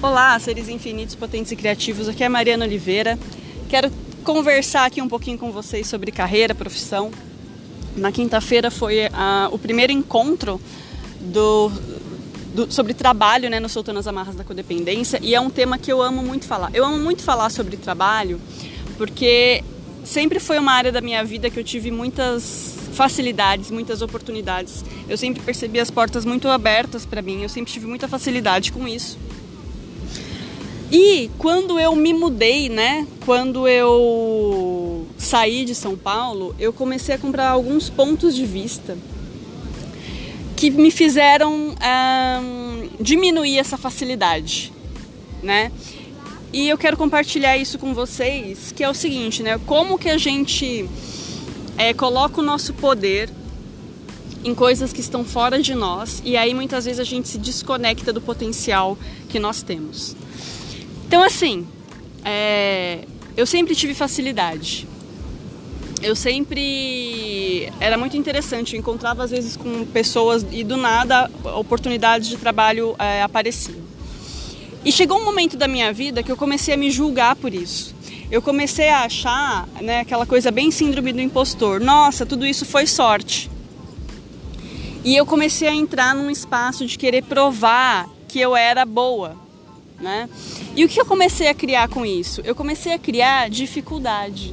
Olá, seres infinitos, potentes e criativos. Aqui é Mariana Oliveira. Quero conversar aqui um pouquinho com vocês sobre carreira, profissão. Na quinta-feira foi uh, o primeiro encontro do, do, sobre trabalho né, no Soltando as Amarras da Codependência e é um tema que eu amo muito falar. Eu amo muito falar sobre trabalho porque sempre foi uma área da minha vida que eu tive muitas facilidades, muitas oportunidades. Eu sempre percebi as portas muito abertas para mim, eu sempre tive muita facilidade com isso. E quando eu me mudei, né? Quando eu saí de São Paulo, eu comecei a comprar alguns pontos de vista que me fizeram um, diminuir essa facilidade, né? E eu quero compartilhar isso com vocês, que é o seguinte, né? Como que a gente é, coloca o nosso poder em coisas que estão fora de nós e aí muitas vezes a gente se desconecta do potencial que nós temos. Então, assim, é, eu sempre tive facilidade. Eu sempre. Era muito interessante, eu encontrava às vezes com pessoas e do nada oportunidades de trabalho é, apareciam. E chegou um momento da minha vida que eu comecei a me julgar por isso. Eu comecei a achar né, aquela coisa bem síndrome do impostor. Nossa, tudo isso foi sorte. E eu comecei a entrar num espaço de querer provar que eu era boa né? E o que eu comecei a criar com isso? Eu comecei a criar dificuldade.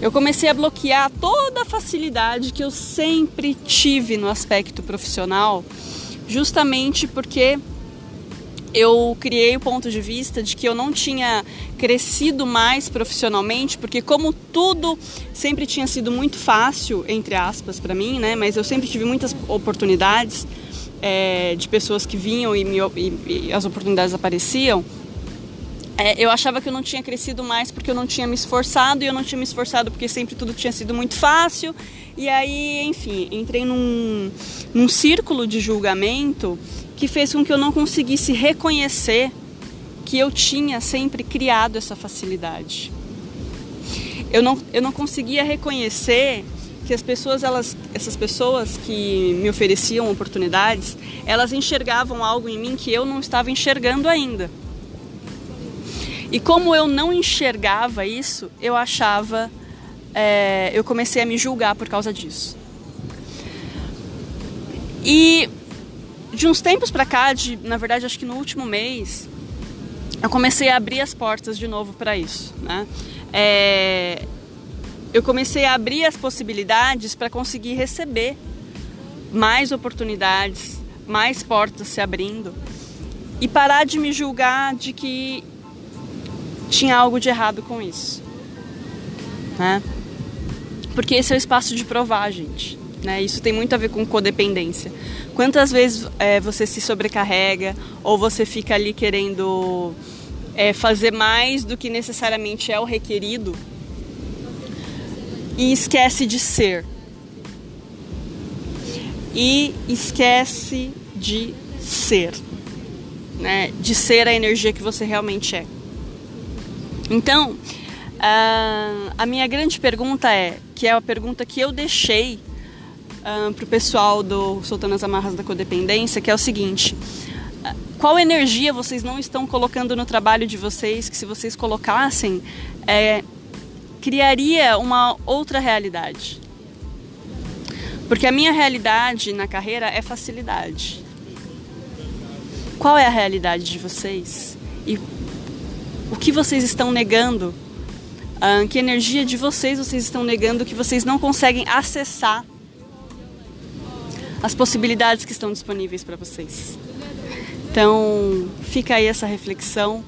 Eu comecei a bloquear toda a facilidade que eu sempre tive no aspecto profissional, justamente porque eu criei o ponto de vista de que eu não tinha crescido mais profissionalmente, porque como tudo sempre tinha sido muito fácil, entre aspas, para mim, né? Mas eu sempre tive muitas oportunidades é, de pessoas que vinham e, me, e, e as oportunidades apareciam, é, eu achava que eu não tinha crescido mais porque eu não tinha me esforçado e eu não tinha me esforçado porque sempre tudo tinha sido muito fácil. E aí, enfim, entrei num, num círculo de julgamento que fez com que eu não conseguisse reconhecer que eu tinha sempre criado essa facilidade. Eu não, eu não conseguia reconhecer que as pessoas, elas, essas pessoas que me ofereciam oportunidades, elas enxergavam algo em mim que eu não estava enxergando ainda. E como eu não enxergava isso, eu achava, é, eu comecei a me julgar por causa disso. E de uns tempos para cá, de, na verdade acho que no último mês, eu comecei a abrir as portas de novo para isso, né? É, eu comecei a abrir as possibilidades para conseguir receber mais oportunidades, mais portas se abrindo e parar de me julgar de que tinha algo de errado com isso, né? Porque esse é o espaço de provar, gente. Né? Isso tem muito a ver com codependência. Quantas vezes é, você se sobrecarrega ou você fica ali querendo é, fazer mais do que necessariamente é o requerido e esquece de ser. E esquece de ser, né? De ser a energia que você realmente é. Então, a minha grande pergunta é, que é a pergunta que eu deixei para o pessoal do Soltando as Amarras da Codependência, que é o seguinte: qual energia vocês não estão colocando no trabalho de vocês que se vocês colocassem é, criaria uma outra realidade. Porque a minha realidade na carreira é facilidade. Qual é a realidade de vocês? E o que vocês estão negando? Ah, que energia de vocês vocês estão negando que vocês não conseguem acessar as possibilidades que estão disponíveis para vocês? Então, fica aí essa reflexão.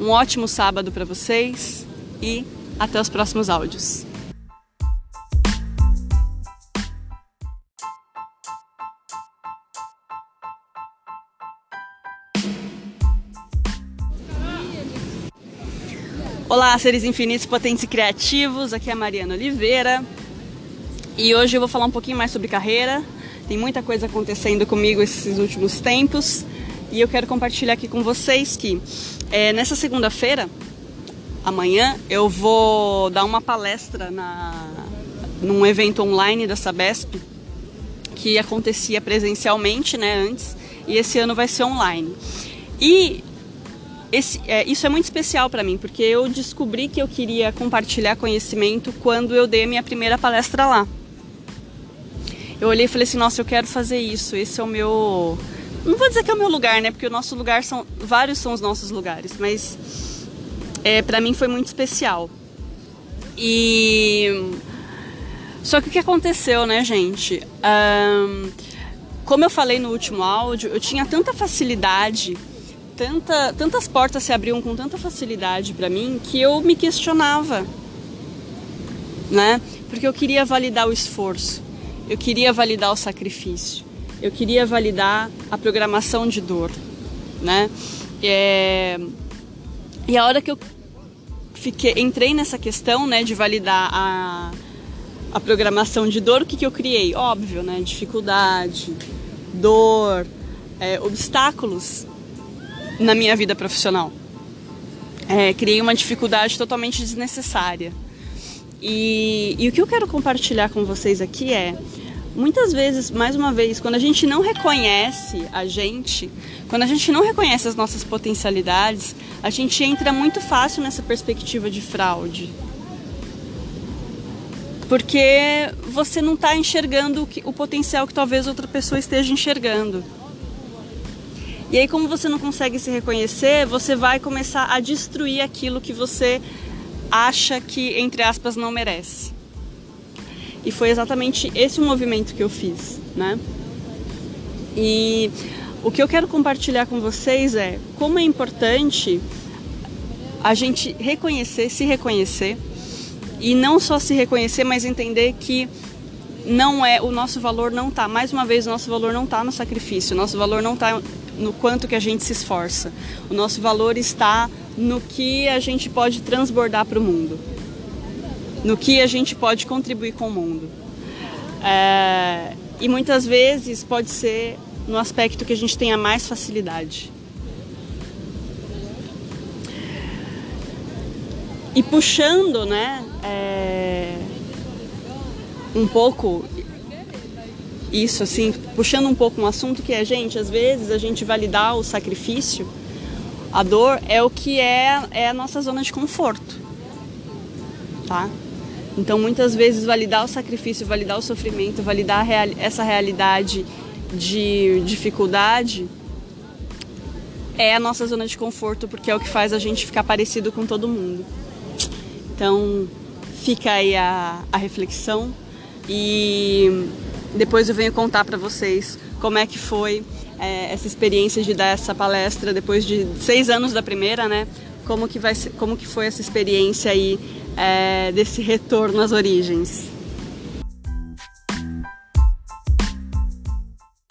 Um ótimo sábado para vocês e até os próximos áudios. Olá, seres infinitos, potentes e criativos. Aqui é a Mariana Oliveira. E hoje eu vou falar um pouquinho mais sobre carreira. Tem muita coisa acontecendo comigo esses últimos tempos. E eu quero compartilhar aqui com vocês que é, nessa segunda-feira amanhã eu vou dar uma palestra na, num evento online da Sabesp que acontecia presencialmente, né, antes, e esse ano vai ser online. E esse, é, isso é muito especial para mim, porque eu descobri que eu queria compartilhar conhecimento quando eu dei a minha primeira palestra lá. Eu olhei e falei assim, nossa, eu quero fazer isso, esse é o meu... Não vou dizer que é o meu lugar, né? Porque o nosso lugar são... Vários são os nossos lugares, mas é, para mim foi muito especial. E... Só que o que aconteceu, né, gente? Um... Como eu falei no último áudio, eu tinha tanta facilidade tanta, tantas portas se abriam com tanta facilidade para mim que eu me questionava, né? Porque eu queria validar o esforço, eu queria validar o sacrifício, eu queria validar a programação de dor, né? É... E a hora que eu fiquei, entrei nessa questão, né, de validar a, a programação de dor, o que, que eu criei? Óbvio, né? Dificuldade, dor, é, obstáculos na minha vida profissional. É, criei uma dificuldade totalmente desnecessária. E, e o que eu quero compartilhar com vocês aqui é muitas vezes, mais uma vez, quando a gente não reconhece a gente, quando a gente não reconhece as nossas potencialidades, a gente entra muito fácil nessa perspectiva de fraude. Porque você não está enxergando o, que, o potencial que talvez outra pessoa esteja enxergando. E aí, como você não consegue se reconhecer, você vai começar a destruir aquilo que você acha que, entre aspas, não merece. E foi exatamente esse o movimento que eu fiz, né? E o que eu quero compartilhar com vocês é como é importante a gente reconhecer, se reconhecer e não só se reconhecer, mas entender que não é o nosso valor não tá, mais uma vez o nosso valor não tá no sacrifício, o nosso valor não tá no quanto que a gente se esforça. O nosso valor está no que a gente pode transbordar para o mundo, no que a gente pode contribuir com o mundo. É, e muitas vezes pode ser no aspecto que a gente tenha mais facilidade. E puxando, né, é, um pouco isso, assim, puxando um pouco um assunto que é, gente, às vezes a gente validar o sacrifício, a dor, é o que é, é a nossa zona de conforto, tá? Então, muitas vezes, validar o sacrifício, validar o sofrimento, validar essa realidade de dificuldade é a nossa zona de conforto, porque é o que faz a gente ficar parecido com todo mundo. Então, fica aí a, a reflexão e depois eu venho contar para vocês como é que foi é, essa experiência de dar essa palestra depois de seis anos da primeira, né? Como que, vai como que foi essa experiência aí é, desse retorno às origens.